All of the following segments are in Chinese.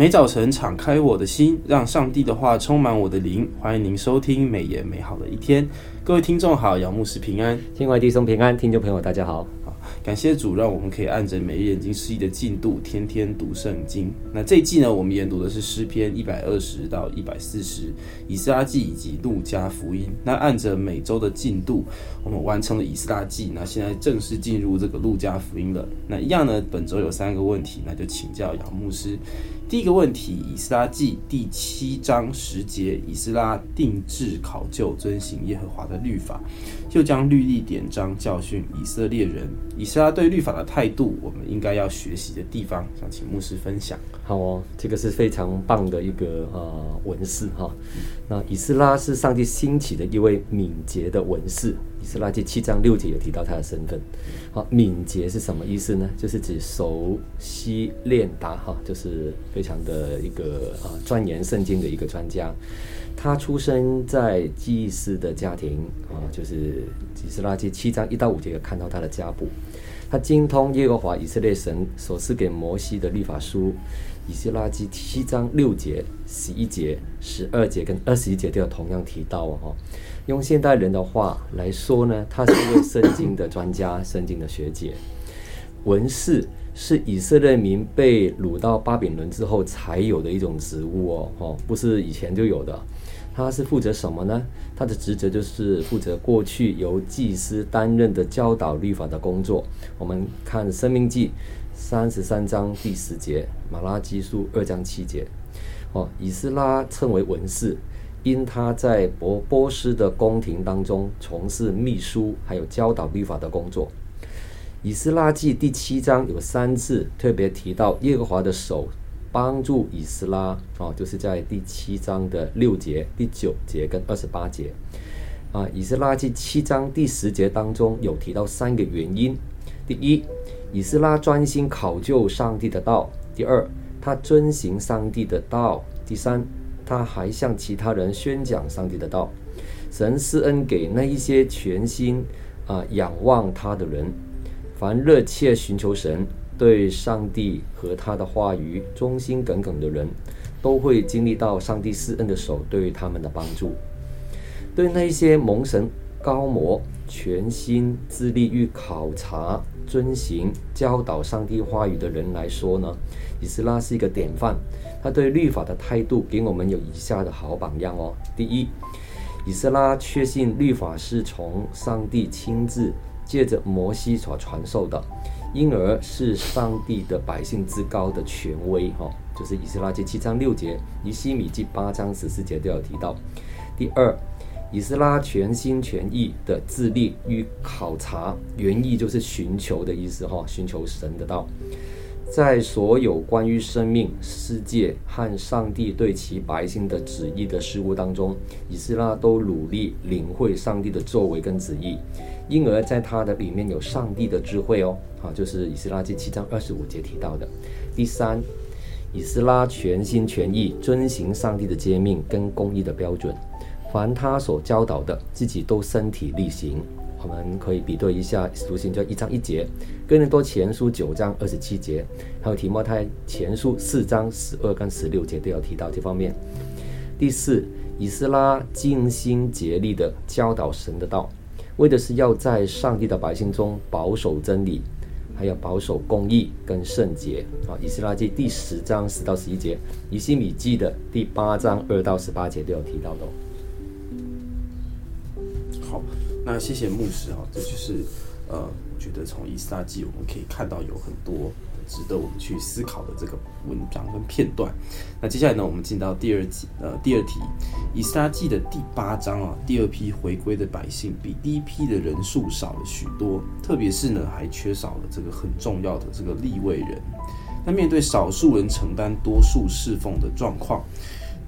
每早晨敞开我的心，让上帝的话充满我的灵。欢迎您收听美言美好的一天，各位听众好，杨牧师平安，亲爱的弟兄平安，听众朋友大家好。感谢主，让我们可以按着每日研经释义的进度，天天读圣经。那这一季呢，我们研读的是诗篇一百二十到一百四十、以斯拉记以及路加福音。那按着每周的进度，我们完成了以斯拉记，那现在正式进入这个路加福音了。那一样呢，本周有三个问题，那就请教杨牧师。第一个问题，以斯拉记第七章十节，以斯拉定制考究遵行耶和华的律法，就将律例典章教训以色列人。以斯拉对律法的态度，我们应该要学习的地方，想请牧师分享。好哦，这个是非常棒的一个呃文士哈。那以斯拉是上帝兴起的一位敏捷的文士。以斯拉记七章六节也提到他的身份。好，敏捷是什么意思呢？就是指熟悉练达哈，就是非常的一个啊钻研圣经的一个专家。他出生在祭司的家庭啊，就是以斯拉记七章一到五节看到他的家谱。他精通耶和华以色列神所赐给摩西的律法书。以斯拉记七章六节、十一节、十二节跟二十一节都有同样提到哦。用现代人的话来说呢，他是一位圣经的专家、圣经的学姐。文士是以色列民被掳到巴比伦之后才有的一种职务哦，哦，不是以前就有的。他是负责什么呢？他的职责就是负责过去由祭司担任的教导律法的工作。我们看《生命记》三十三章第十节，《马拉基书》二章七节。哦，以斯拉称为文士。因他在波波斯的宫廷当中从事秘书，还有教导律法的工作。以斯拉记第七章有三次特别提到耶和华的手帮助以斯拉，啊，就是在第七章的六节、第九节跟二十八节。啊，以斯拉记七章第十节当中有提到三个原因：第一，以斯拉专心考究上帝的道；第二，他遵行上帝的道；第三。他还向其他人宣讲上帝的道，神施恩给那一些全心啊、仰望他的人，凡热切寻求神、对上帝和他的话语忠心耿耿的人，都会经历到上帝施恩的手对他们的帮助。对那些蒙神膏摩、全心致力于考察、遵行、教导上帝话语的人来说呢，以斯拉是一个典范。他对律法的态度给我们有以下的好榜样哦。第一，以斯拉确信律法是从上帝亲自借着摩西所传授的，因而是上帝的百姓之高的权威哈、就是以斯拉记七章六节，尼西米记八章十四节都有提到。第二，以斯拉全心全意的致力于考察，原意就是寻求的意思哈、寻求神的道。在所有关于生命、世界和上帝对其百姓的旨意的事物当中，以斯拉都努力领会上帝的作为跟旨意，因而在他的里面有上帝的智慧哦。啊，就是以斯拉记七章二十五节提到的。第三，以斯拉全心全意遵行上帝的诫命跟公义的标准，凡他所教导的，自己都身体力行。我们可以比对一下，读经就一章一节，哥林多前书九章二十七节，还有提摩太前书四章十二跟十六节都有提到这方面。第四，以斯拉尽心竭力的教导神的道，为的是要在上帝的百姓中保守真理，还有保守公义跟圣洁。啊，以斯拉记第十章十到十一节，以西米记的第八章二到十八节都有提到的。好。那谢谢牧师啊，这就是呃，我觉得从以斯拉记我们可以看到有很多值得我们去思考的这个文章跟片段。那接下来呢，我们进到第二题，呃，第二题，以斯拉记的第八章啊，第二批回归的百姓比第一批的人数少了许多，特别是呢，还缺少了这个很重要的这个立位人。那面对少数人承担多数侍奉的状况。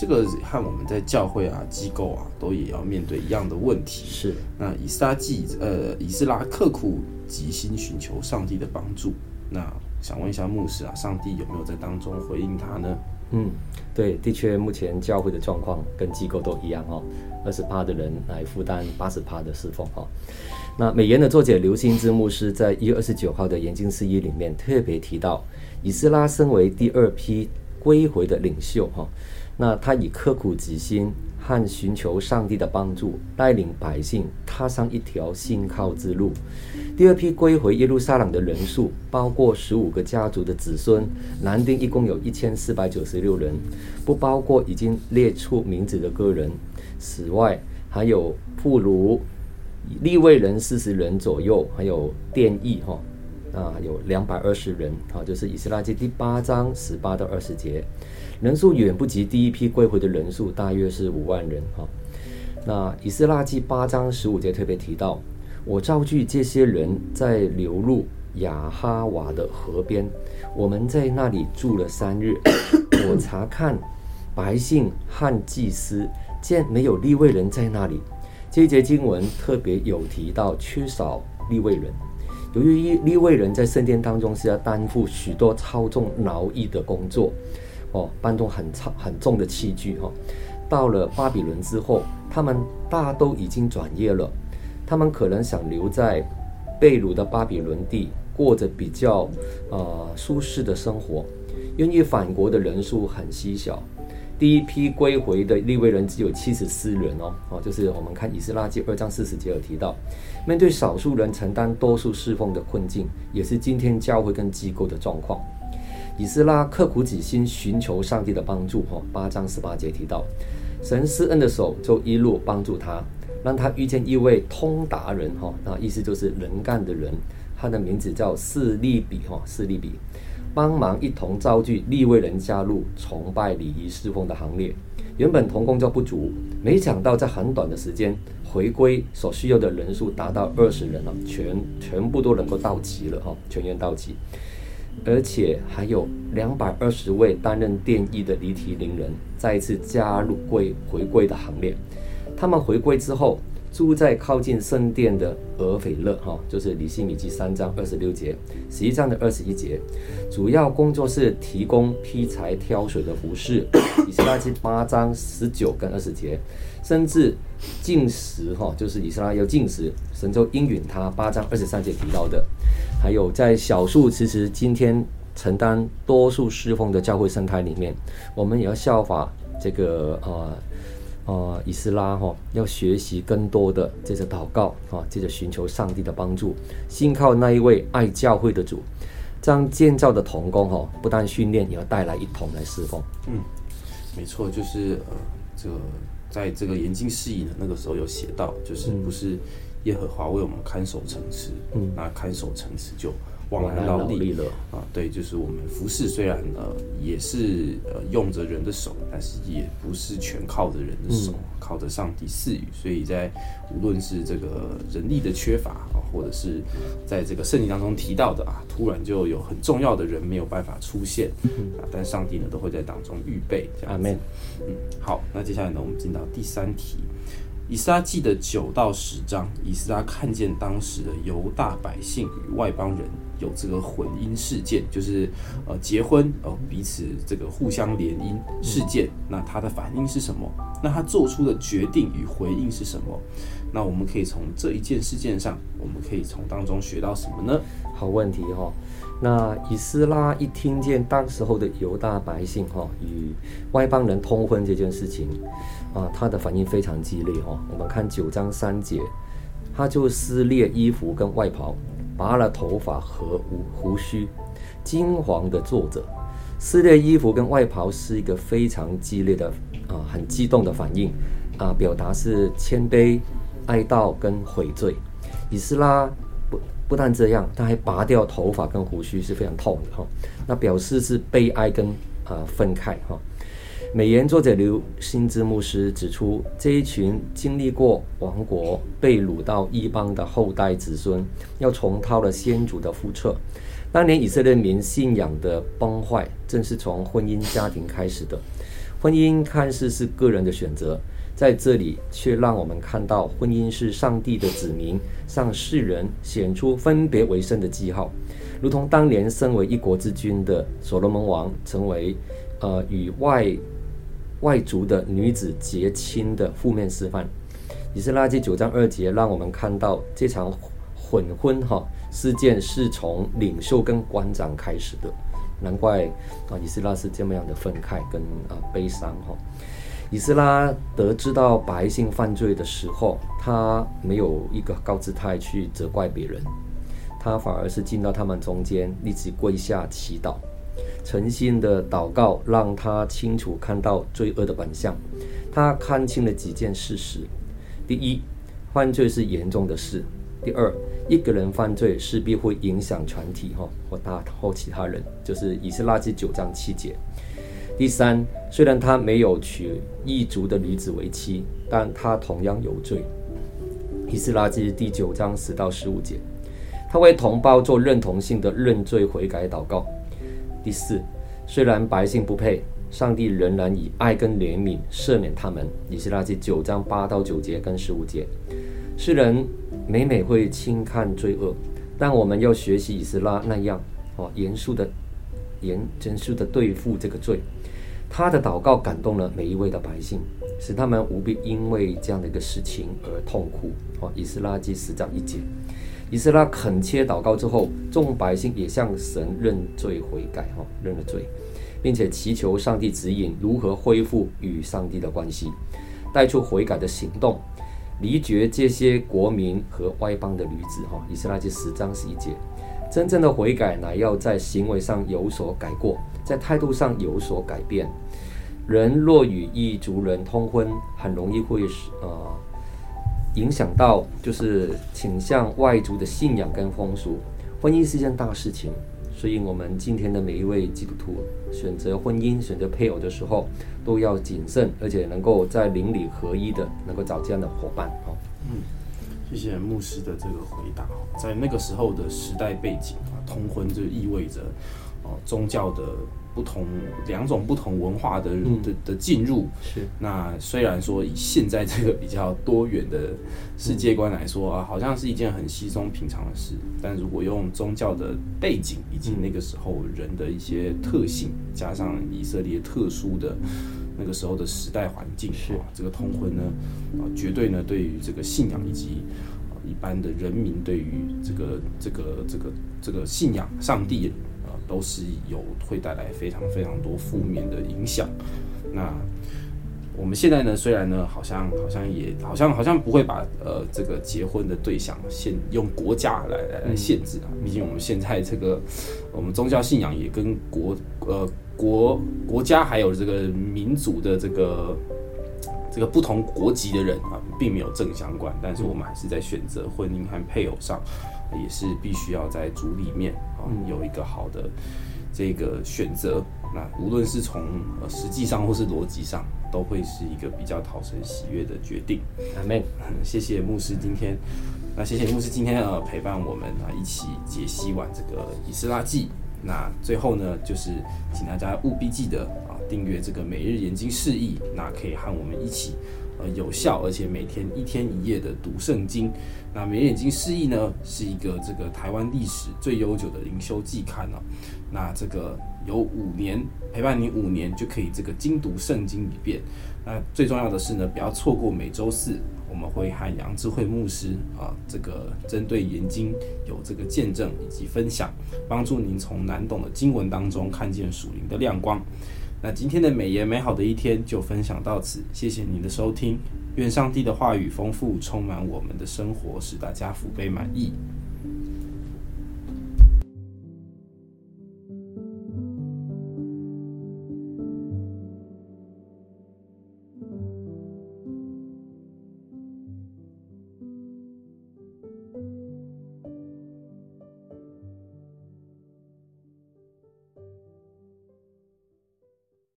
这个和我们在教会啊、机构啊，都也要面对一样的问题。是，那以斯拉记，呃，以斯拉刻苦己心寻求上帝的帮助。那想问一下牧师啊，上帝有没有在当中回应他呢？嗯，对，的确，目前教会的状况跟机构都一样哦，二十趴的人来负担八十趴的侍奉哦。那美言的作者刘新之牧师在一月二十九号的研经释义里面特别提到，以斯拉身为第二批。归回的领袖哈。那他以刻苦己心和寻求上帝的帮助，带领百姓踏上一条信靠之路。第二批归回耶路撒冷的人数，包括十五个家族的子孙，男丁一共有一千四百九十六人，不包括已经列出名字的个人。此外，还有妇孺、利位人四十人左右，还有殿役哈，啊，有两百二十人啊，就是以斯拉记第八章十八到二十节。人数远不及第一批归回的人数，大约是五万人哈。那以斯拉记八章十五节特别提到，我召聚这些人在流入亚哈瓦的河边，我们在那里住了三日。我查看百姓和祭司，见没有立位人在那里。这一节经文特别有提到缺少立位人，由于立位人在圣殿当中是要担负许多操纵劳役的工作。哦，搬动很长很重的器具哈、哦。到了巴比伦之后，他们大都已经转业了。他们可能想留在被掳的巴比伦地，过着比较呃舒适的生活。愿意返国的人数很稀少。第一批归回的利未人只有七十四人哦。哦，就是我们看以斯拉记二章四十节有提到，面对少数人承担多数侍奉的困境，也是今天教会跟机构的状况。以斯拉刻苦己心，寻求上帝的帮助。哈，八章十八节提到，神施恩的手就一路帮助他，让他遇见一位通达人。哈，那意思就是能干的人，他的名字叫示利比。哈，示利比帮忙一同造聚利未人加入崇拜礼仪侍奉的行列。原本同工就不足，没想到在很短的时间回归所需要的人数达到二十人了，全全部都能够到齐了。哈，全员到齐。而且还有两百二十位担任殿役的离题灵人再一次加入归回归的行列。他们回归之后，住在靠近圣殿的俄斐勒，哈，就是尼希米记三章二十六节，十一章的二十一节。主要工作是提供劈柴、挑水的服侍。以斯拉记八章十九跟二十节，甚至进食，哈，就是以斯拉要进食，神就应允他。八章二十三节提到的。还有在小数，其实今天承担多数侍奉的教会生态里面，我们也要效法这个呃呃以斯拉哈、哦，要学习更多的这着祷告啊，接着寻求上帝的帮助，信靠那一位爱教会的主，这样建造的童工哈、哦，不但训练，也要带来一同来侍奉。嗯，没错，就是呃，这个在这个研经释义的那个时候有写到，就是不是。嗯耶和华为我们看守城池，嗯，那看守城池就枉然劳力了啊。对，就是我们服饰，虽然呃也是呃用着人的手，但是也不是全靠着人的手，嗯、靠着上帝赐予。所以在无论是这个人力的缺乏啊，或者是在这个圣经当中提到的啊，突然就有很重要的人没有办法出现、嗯、啊，但上帝呢都会在当中预备。阿门。嗯，好，那接下来呢，我们进到第三题。以撒记的九到十章，以撒看见当时的犹大百姓与外邦人有这个混姻事件，就是呃结婚呃彼此这个互相联姻事件。那他的反应是什么？那他做出的决定与回应是什么？那我们可以从这一件事件上，我们可以从当中学到什么呢？好问题哈、哦。那以斯拉一听见当时候的犹大百姓哈、与外邦人通婚这件事情。啊，他的反应非常激烈哈、哦。我们看九章三节，他就撕裂衣服跟外袍，拔了头发和胡须。金黄的作者，撕裂衣服跟外袍是一个非常激烈的啊，很激动的反应啊，表达是谦卑、哀悼跟悔罪。以斯拉不不但这样，他还拔掉头发跟胡须是非常痛的哈、哦。那表示是悲哀跟啊愤慨哈。哦美言作者刘新之牧师指出，这一群经历过亡国、被掳到异邦的后代子孙，要重蹈了先祖的覆辙。当年以色列民信仰的崩坏，正是从婚姻家庭开始的。婚姻看似是个人的选择，在这里却让我们看到，婚姻是上帝的子民向世人显出分别为圣的记号，如同当年身为一国之君的所罗门王，成为呃与外。外族的女子结亲的负面示范，以斯拉记九章二节让我们看到这场混婚哈事件是从领袖跟官长开始的，难怪啊，以斯拉是这么样的愤慨跟啊悲伤哈。以斯拉得知到百姓犯罪的时候，他没有一个高姿态去责怪别人，他反而是进到他们中间，立即跪下祈祷，诚心的祷告，让他清楚看到罪恶的本相。他看清了几件事实：第一，犯罪是严重的事；第二，一个人犯罪势必会影响全体哈或大或其他人，就是以斯拉记九章七节。第三，虽然他没有娶异族的女子为妻，但他同样有罪。以斯拉记第九章十到十五节，他为同胞做认同性的认罪悔改祷告。第四，虽然百姓不配，上帝仍然以爱跟怜悯赦免他们。以斯拉记九章八到九节跟十五节，世人每每会轻看罪恶，但我们要学习以斯拉那样哦，严肃的严严肃的对付这个罪。他的祷告感动了每一位的百姓，使他们无必因为这样的一个事情而痛苦。哦，以斯拉记十章一节，以色列恳切祷告之后，众百姓也向神认罪悔改，哈，认了罪，并且祈求上帝指引如何恢复与上帝的关系，带出悔改的行动，离绝这些国民和外邦的女子。哈，以色列记十章十一节。真正的悔改乃要在行为上有所改过，在态度上有所改变。人若与异族人通婚，很容易会呃影响到，就是倾向外族的信仰跟风俗。婚姻是一件大事情，所以我们今天的每一位基督徒选择婚姻、选择配偶的时候，都要谨慎，而且能够在邻里合一的，能够找这样的伙伴。哦，嗯。谢谢牧师的这个回答。在那个时候的时代背景啊，通婚就意味着哦宗教的不同，两种不同文化的的的进入。是。那虽然说以现在这个比较多元的世界观来说啊，好像是一件很稀松平常的事，但如果用宗教的背景以及那个时候人的一些特性，加上以色列特殊的。那个时候的时代环境是啊，这个通婚呢，啊，绝对呢，对于这个信仰以及啊一般的人民对于这个这个这个这个信仰上帝啊，都是有会带来非常非常多负面的影响。那我们现在呢，虽然呢，好像好像也好像好像不会把呃这个结婚的对象限用国家来来来限制啊，毕竟我们现在这个我们宗教信仰也跟国呃。国国家还有这个民族的这个这个不同国籍的人啊，并没有正相关，但是我们还是在选择婚姻和配偶上，也是必须要在组里面啊有一个好的这个选择。那无论是从呃实际上或是逻辑上，都会是一个比较讨神喜悦的决定。阿门。谢谢牧师今天，那谢谢牧师今天呃陪伴我们啊一起解析完这个以斯拉记。那最后呢，就是请大家务必记得啊，订阅这个每日研经释义，那可以和我们一起，呃，有效而且每天一天一夜的读圣经。那每日研经释义呢，是一个这个台湾历史最悠久的灵修季刊了。那这个有五年陪伴你五年，就可以这个精读圣经一遍。那最重要的是呢，不要错过每周四。我们会和杨智慧牧师啊，这个针对研经有这个见证以及分享，帮助您从难懂的经文当中看见属灵的亮光。那今天的美言美好的一天就分享到此，谢谢您的收听，愿上帝的话语丰富充满我们的生活，使大家福杯满溢。